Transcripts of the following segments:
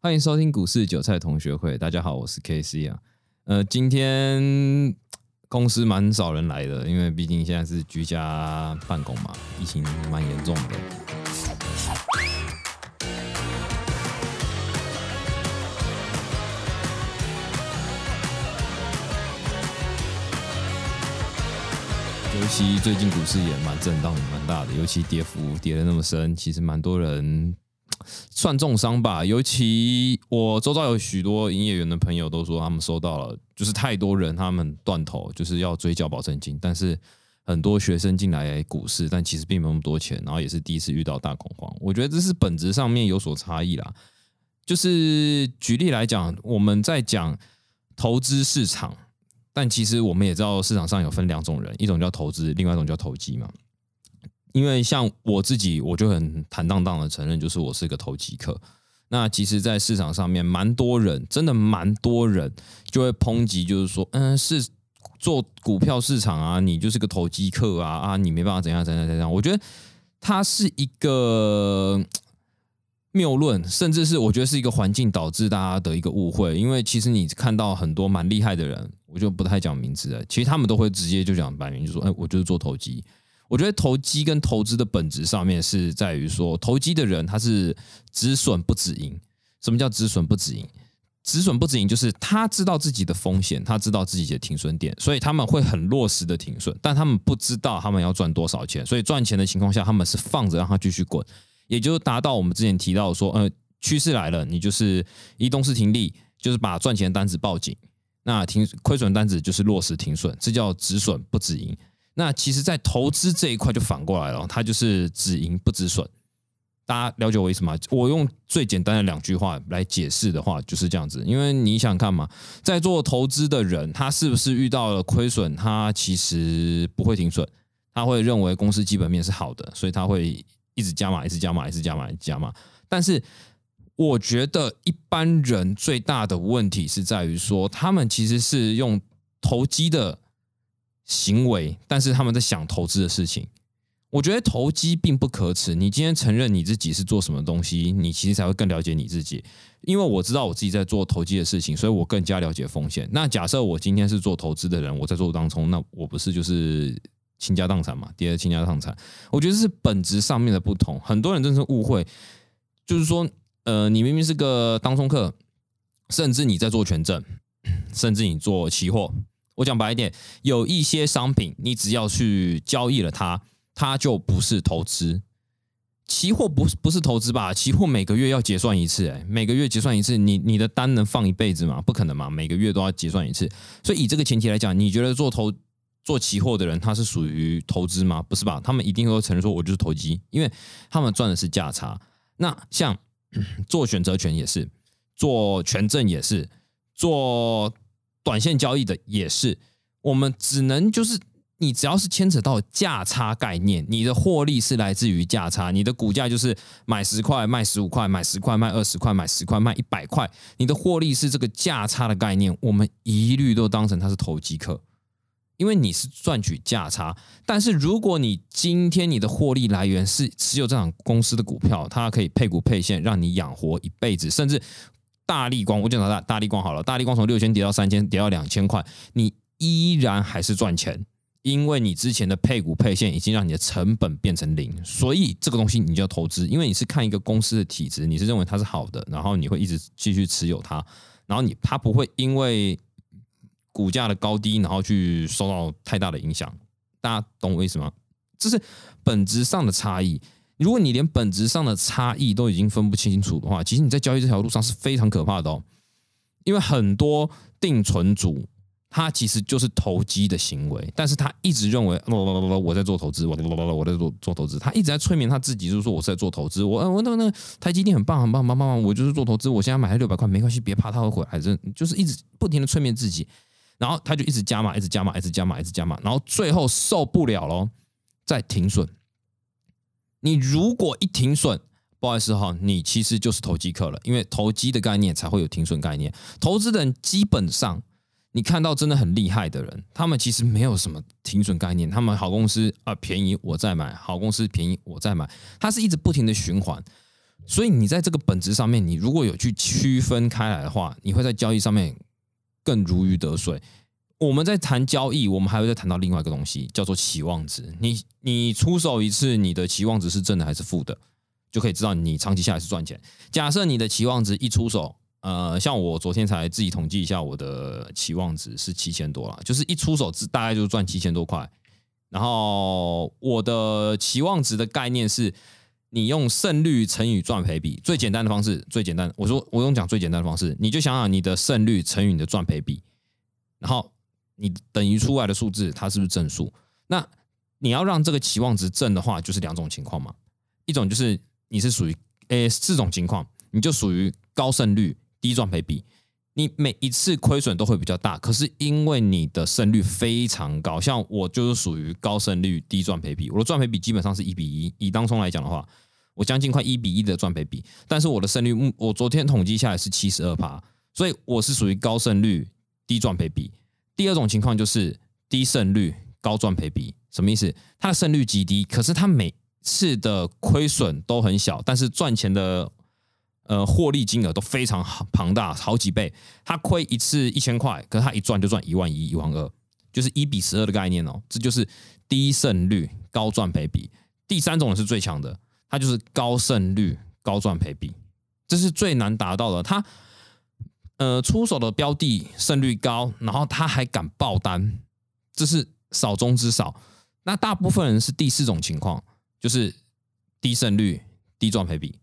欢迎收听股市韭菜同学会。大家好，我是 K C 啊。呃，今天公司蛮少人来的，因为毕竟现在是居家办公嘛，疫情蛮严重的。尤其最近股市也蛮震荡，蛮大的，尤其跌幅跌的那么深，其实蛮多人。算重伤吧，尤其我周遭有许多营业员的朋友都说，他们收到了，就是太多人他们断头，就是要追缴保证金，但是很多学生进来股市，但其实并没有那么多钱，然后也是第一次遇到大恐慌。我觉得这是本质上面有所差异啦。就是举例来讲，我们在讲投资市场，但其实我们也知道市场上有分两种人，一种叫投资，另外一种叫投机嘛。因为像我自己，我就很坦荡荡的承认，就是我是一个投机客。那其实，在市场上面，蛮多人，真的蛮多人就会抨击，就是说，嗯，是做股票市场啊，你就是个投机客啊啊，你没办法怎样怎样怎样。我觉得它是一个谬论，甚至是我觉得是一个环境导致大家的一个误会。因为其实你看到很多蛮厉害的人，我就不太讲名字了，其实他们都会直接就讲摆明，就说，哎，我就是做投机。我觉得投机跟投资的本质上面是在于说，投机的人他是止损不止盈。什么叫止损不止盈？止损不止盈就是他知道自己的风险，他知道自己的停损点，所以他们会很落实的停损，但他们不知道他们要赚多少钱，所以赚钱的情况下，他们是放着让它继续滚，也就是达到我们之前提到说，呃，趋势来了，你就是移动式停利，就是把赚钱单子报警，那停亏损单子就是落实停损，这叫止损不止盈。那其实，在投资这一块就反过来了，它就是止盈不止损。大家了解我意思吗？我用最简单的两句话来解释的话，就是这样子。因为你想看嘛，在做投资的人，他是不是遇到了亏损，他其实不会停损，他会认为公司基本面是好的，所以他会一直加码，一直加码，一直加码，一直加码。但是，我觉得一般人最大的问题是在于说，他们其实是用投机的。行为，但是他们在想投资的事情。我觉得投机并不可耻。你今天承认你自己是做什么东西，你其实才会更了解你自己。因为我知道我自己在做投机的事情，所以我更加了解风险。那假设我今天是做投资的人，我在做当中，那我不是就是倾家荡产嘛？跌的倾家荡产。我觉得是本质上面的不同。很多人真是误会，就是说，呃，你明明是个当冲客，甚至你在做权证，甚至你做期货。我讲白一点，有一些商品，你只要去交易了它，它就不是投资。期货不是不是投资吧？期货每个月要结算一次，哎，每个月结算一次，你你的单能放一辈子吗？不可能嘛，每个月都要结算一次。所以以这个前提来讲，你觉得做投做期货的人，他是属于投资吗？不是吧？他们一定会承认说，我就是投机，因为他们赚的是价差。那像 做选择权也是，做权证也是，做。短线交易的也是，我们只能就是你只要是牵扯到价差概念，你的获利是来自于价差，你的股价就是买十块卖十五块，买十块卖二十块，买十块卖一百块，你的获利是这个价差的概念，我们一律都当成它是投机客，因为你是赚取价差。但是如果你今天你的获利来源是持有这场公司的股票，它可以配股配现，让你养活一辈子，甚至。大力光，我讲大大力光好了。大力光从六千跌到三千，跌到两千块，你依然还是赚钱，因为你之前的配股配现已经让你的成本变成零，所以这个东西你就要投资，因为你是看一个公司的体质，你是认为它是好的，然后你会一直继续持有它，然后你它不会因为股价的高低，然后去受到太大的影响。大家懂我意思吗？这是本质上的差异。如果你连本质上的差异都已经分不清楚的话，其实你在交易这条路上是非常可怕的哦。因为很多定存主他其实就是投机的行为，但是他一直认为 我在做投资，我在做做投资，他一直在催眠他自己，就是说我是在做投资。我我那个那个台积电很棒很棒棒棒棒，我就是做投资。我现在买了六百块，没关系，别怕，他会回来。这就是一直不停的催眠自己，然后他就一直加码，一直加码，一直加码，一直加码，然后最后受不了了，再停损。你如果一停损，不好意思哈，你其实就是投机客了，因为投机的概念才会有停损概念。投资的人基本上，你看到真的很厉害的人，他们其实没有什么停损概念。他们好公司啊便宜我再买，好公司便宜我再买，它是一直不停的循环。所以你在这个本质上面，你如果有去区分开来的话，你会在交易上面更如鱼得水。我们在谈交易，我们还会再谈到另外一个东西，叫做期望值。你你出手一次，你的期望值是正的还是负的，就可以知道你长期下来是赚钱。假设你的期望值一出手，呃，像我昨天才自己统计一下，我的期望值是七千多了，就是一出手大概就赚七千多块。然后我的期望值的概念是。你用胜率乘以赚赔比，最简单的方式，最简单。我说我用讲最简单的方式，你就想想你的胜率乘以你的赚赔比，然后你等于出来的数字，它是不是正数？那你要让这个期望值正的话，就是两种情况嘛。一种就是你是属于诶四种情况，你就属于高胜率低赚赔比。你每一次亏损都会比较大，可是因为你的胜率非常高，像我就是属于高胜率低赚赔比，我的赚赔比基本上是一比一。以当中来讲的话，我将近快一比一的赚赔比，但是我的胜率，我昨天统计下来是七十二趴，所以我是属于高胜率低赚赔比。第二种情况就是低胜率高赚赔比，什么意思？它的胜率极低，可是它每次的亏损都很小，但是赚钱的。呃，获利金额都非常庞大，好几倍。它亏一次一千块，可是它一赚就赚一万一、一万二，就是一比十二的概念哦。这就是低胜率高赚赔比。第三种是最强的，它就是高胜率高赚赔比，这是最难达到的。它呃出手的标的胜率高，然后他还敢爆单，这是少中之少。那大部分人是第四种情况，就是低胜率低赚赔比。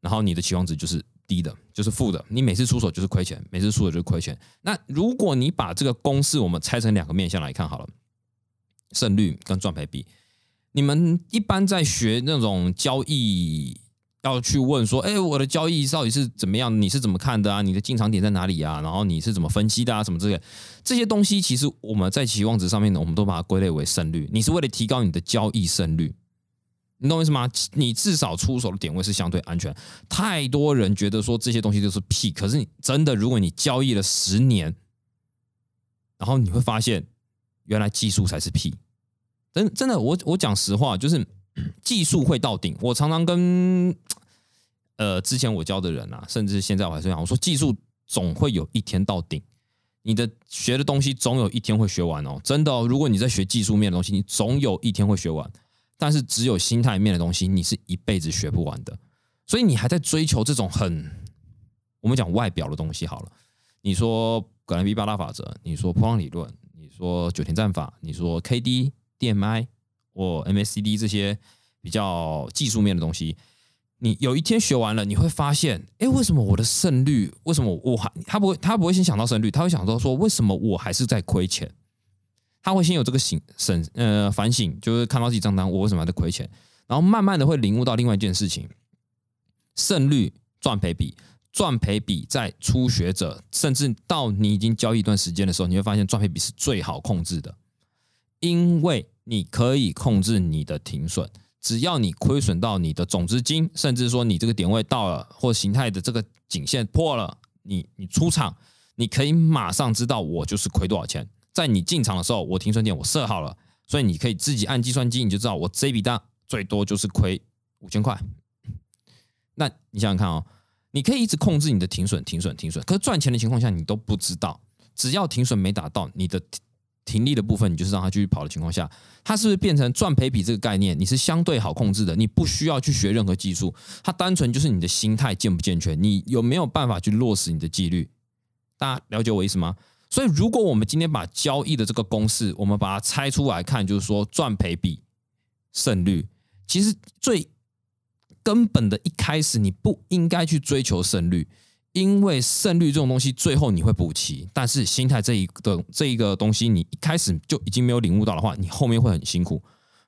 然后你的期望值就是低的，就是负的，你每次出手就是亏钱，每次出手就是亏钱。那如果你把这个公式我们拆成两个面向来看好了，胜率跟赚赔比，你们一般在学那种交易要去问说，哎，我的交易到底是怎么样？你是怎么看的啊？你的进场点在哪里啊？然后你是怎么分析的啊？什么之类这些东西，其实我们在期望值上面呢，我们都把它归类为胜率。你是为了提高你的交易胜率。你懂我意思吗？你至少出手的点位是相对安全。太多人觉得说这些东西都是屁，可是你真的，如果你交易了十年，然后你会发现，原来技术才是屁。真真的，我我讲实话，就是 技术会到顶。我常常跟呃之前我教的人啊，甚至现在我还是讲，我说技术总会有一天到顶。你的学的东西总有一天会学完哦，真的。如果你在学技术面的东西，你总有一天会学完。但是只有心态面的东西，你是一辈子学不完的。所以你还在追求这种很我们讲外表的东西好了。你说格兰比八大法则，你说波浪理论，你说九田战法，你说 K D D M I 或 M A C D 这些比较技术面的东西，你有一天学完了，你会发现，哎，为什么我的胜率？为什么我还他不会他不会先想到胜率，他会想到说，为什么我还是在亏钱？他会先有这个醒审呃反省，就是看到自己账单，我为什么还在亏钱？然后慢慢的会领悟到另外一件事情：胜率赚赔比，赚赔比在初学者，甚至到你已经交易一段时间的时候，你会发现赚赔比是最好控制的，因为你可以控制你的停损，只要你亏损到你的总资金，甚至说你这个点位到了或形态的这个颈线破了，你你出场，你可以马上知道我就是亏多少钱。在你进场的时候，我停损点我设好了，所以你可以自己按计算机，你就知道我这笔单最多就是亏五千块。那你想想看哦，你可以一直控制你的停损、停损、停损，可是赚钱的情况下你都不知道。只要停损没打到，你的停利的部分，你就是让它继续跑的情况下，它是不是变成赚赔比这个概念？你是相对好控制的，你不需要去学任何技术，它单纯就是你的心态健不健全，你有没有办法去落实你的纪律？大家了解我意思吗？所以，如果我们今天把交易的这个公式，我们把它拆出来看，就是说赚赔比胜率，其实最根本的一开始，你不应该去追求胜率，因为胜率这种东西最后你会补齐，但是心态这一个这一个东西，你一开始就已经没有领悟到的话，你后面会很辛苦。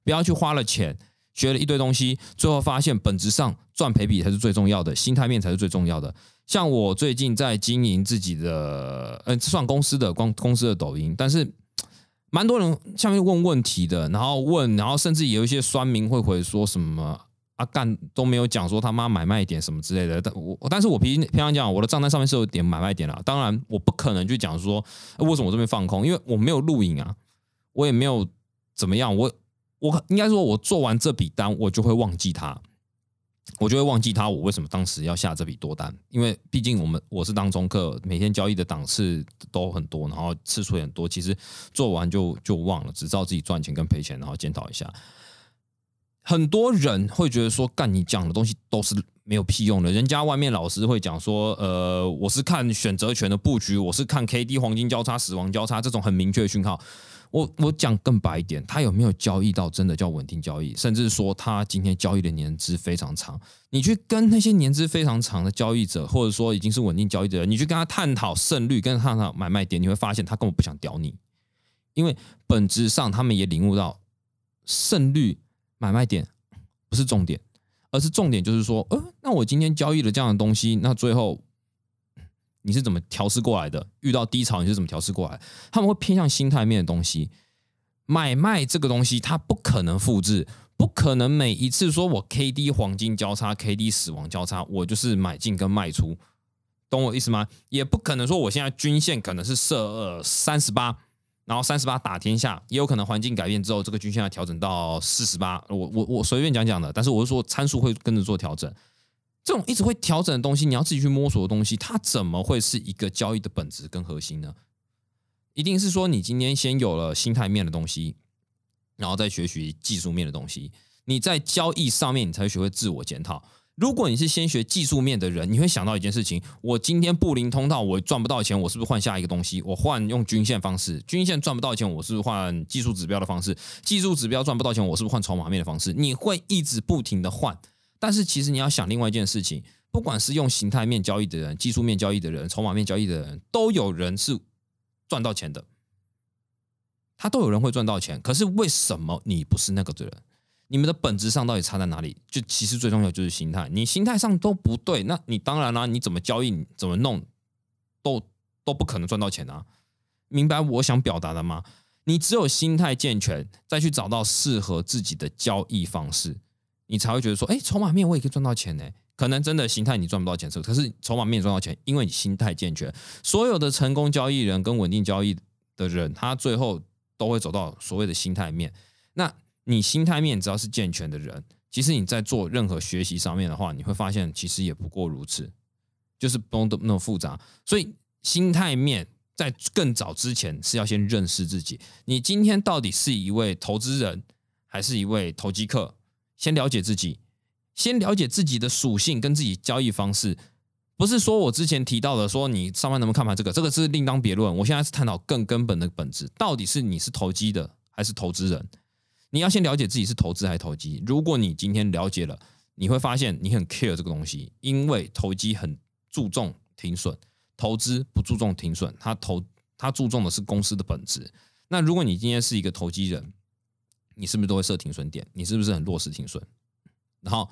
不要去花了钱学了一堆东西，最后发现本质上赚赔比才是最重要的，心态面才是最重要的。像我最近在经营自己的，嗯，算公司的光公司的抖音，但是蛮多人下面问问题的，然后问，然后甚至有一些酸民会回说什么啊干都没有讲说他妈买卖点什么之类的，但我但是我平平常讲我的账单上面是有点买卖点了，当然我不可能就讲说为什么我这边放空，因为我没有录影啊，我也没有怎么样，我我应该说我做完这笔单我就会忘记它。我就会忘记他我为什么当时要下这笔多单，因为毕竟我们我是当中客，每天交易的档次都很多，然后次数也很多，其实做完就就忘了，只知道自己赚钱跟赔钱，然后检讨一下。很多人会觉得说，干你讲的东西都是没有屁用的。人家外面老师会讲说，呃，我是看选择权的布局，我是看 K D 黄金交叉、死亡交叉这种很明确的讯号。我我讲更白一点，他有没有交易到真的叫稳定交易？甚至说他今天交易的年资非常长，你去跟那些年资非常长的交易者，或者说已经是稳定交易的人，你去跟他探讨胜率，跟他探讨买卖点，你会发现他根本不想屌你，因为本质上他们也领悟到胜率。买卖点不是重点，而是重点就是说，呃，那我今天交易了这样的东西，那最后你是怎么调试过来的？遇到低潮你是怎么调试过来？他们会偏向心态面的东西。买卖这个东西它不可能复制，不可能每一次说我 K D 黄金交叉，K D 死亡交叉，我就是买进跟卖出，懂我意思吗？也不可能说我现在均线可能是设二三十八。然后三十八打天下，也有可能环境改变之后，这个均线要调整到四十八。我我我随便讲讲的，但是我是说参数会跟着做调整。这种一直会调整的东西，你要自己去摸索的东西，它怎么会是一个交易的本质跟核心呢？一定是说你今天先有了心态面的东西，然后再学习技术面的东西。你在交易上面，你才会学会自我检讨。如果你是先学技术面的人，你会想到一件事情：我今天布林通道，我赚不到钱，我是不是换下一个东西？我换用均线方式，均线赚不到钱，我是不是换技术指标的方式？技术指标赚不到钱，我是不是换筹码面的方式？你会一直不停的换，但是其实你要想另外一件事情：不管是用形态面交易的人、技术面交易的人、筹码面交易的人，都有人是赚到钱的，他都有人会赚到钱。可是为什么你不是那个的人？你们的本质上到底差在哪里？就其实最重要就是心态，你心态上都不对，那你当然啦，你怎么交易，怎么弄，都都不可能赚到钱啊！明白我想表达的吗？你只有心态健全，再去找到适合自己的交易方式，你才会觉得说，哎，筹码面我也可以赚到钱呢。可能真的心态你赚不到钱，可是筹码面赚到钱，因为你心态健全。所有的成功交易人跟稳定交易的人，他最后都会走到所谓的心态面。那你心态面只要是健全的人，其实你在做任何学习上面的话，你会发现其实也不过如此，就是不用那么复杂。所以心态面在更早之前是要先认识自己。你今天到底是一位投资人还是一位投机客？先了解自己，先了解自己的属性跟自己交易方式。不是说我之前提到的说你上班能不能看盘这个，这个是另当别论。我现在是探讨更根本的本质，到底是你是投机的还是投资人？你要先了解自己是投资还是投机。如果你今天了解了，你会发现你很 care 这个东西，因为投机很注重停损，投资不注重停损，它投它注重的是公司的本质。那如果你今天是一个投机人，你是不是都会设停损点？你是不是很落实停损？然后。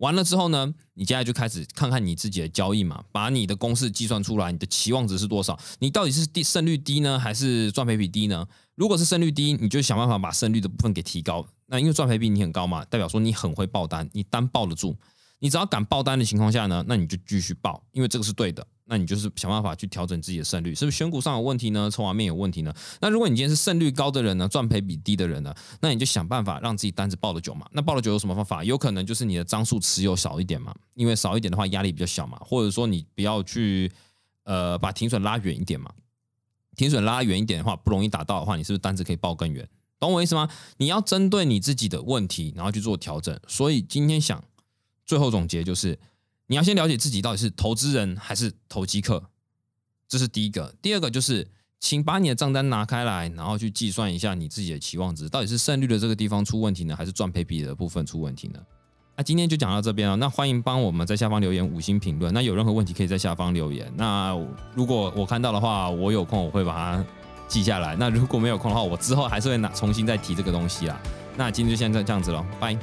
完了之后呢，你接下来就开始看看你自己的交易嘛，把你的公式计算出来，你的期望值是多少？你到底是低胜率低呢，还是赚赔比低呢？如果是胜率低，你就想办法把胜率的部分给提高。那因为赚赔比你很高嘛，代表说你很会爆单，你单爆得住。你只要敢爆单的情况下呢，那你就继续爆，因为这个是对的。那你就是想办法去调整自己的胜率，是不是选股上有问题呢？筹码面有问题呢？那如果你今天是胜率高的人呢，赚赔比低的人呢，那你就想办法让自己单子报的久嘛。那报的久有什么方法？有可能就是你的张数持有少一点嘛，因为少一点的话压力比较小嘛，或者说你不要去呃把停损拉远一点嘛。停损拉远一点的话，不容易打到的话，你是不是单子可以报更远？懂我意思吗？你要针对你自己的问题，然后去做调整。所以今天想最后总结就是。你要先了解自己到底是投资人还是投机客，这是第一个。第二个就是，请把你的账单拿开来，然后去计算一下你自己的期望值，到底是胜率的这个地方出问题呢，还是赚赔比的部分出问题呢？那今天就讲到这边了。那欢迎帮我们在下方留言五星评论。那有任何问题可以在下方留言。那如果我看到的话，我有空我会把它记下来。那如果没有空的话，我之后还是会拿重新再提这个东西啊。那今天就先这样子了，拜。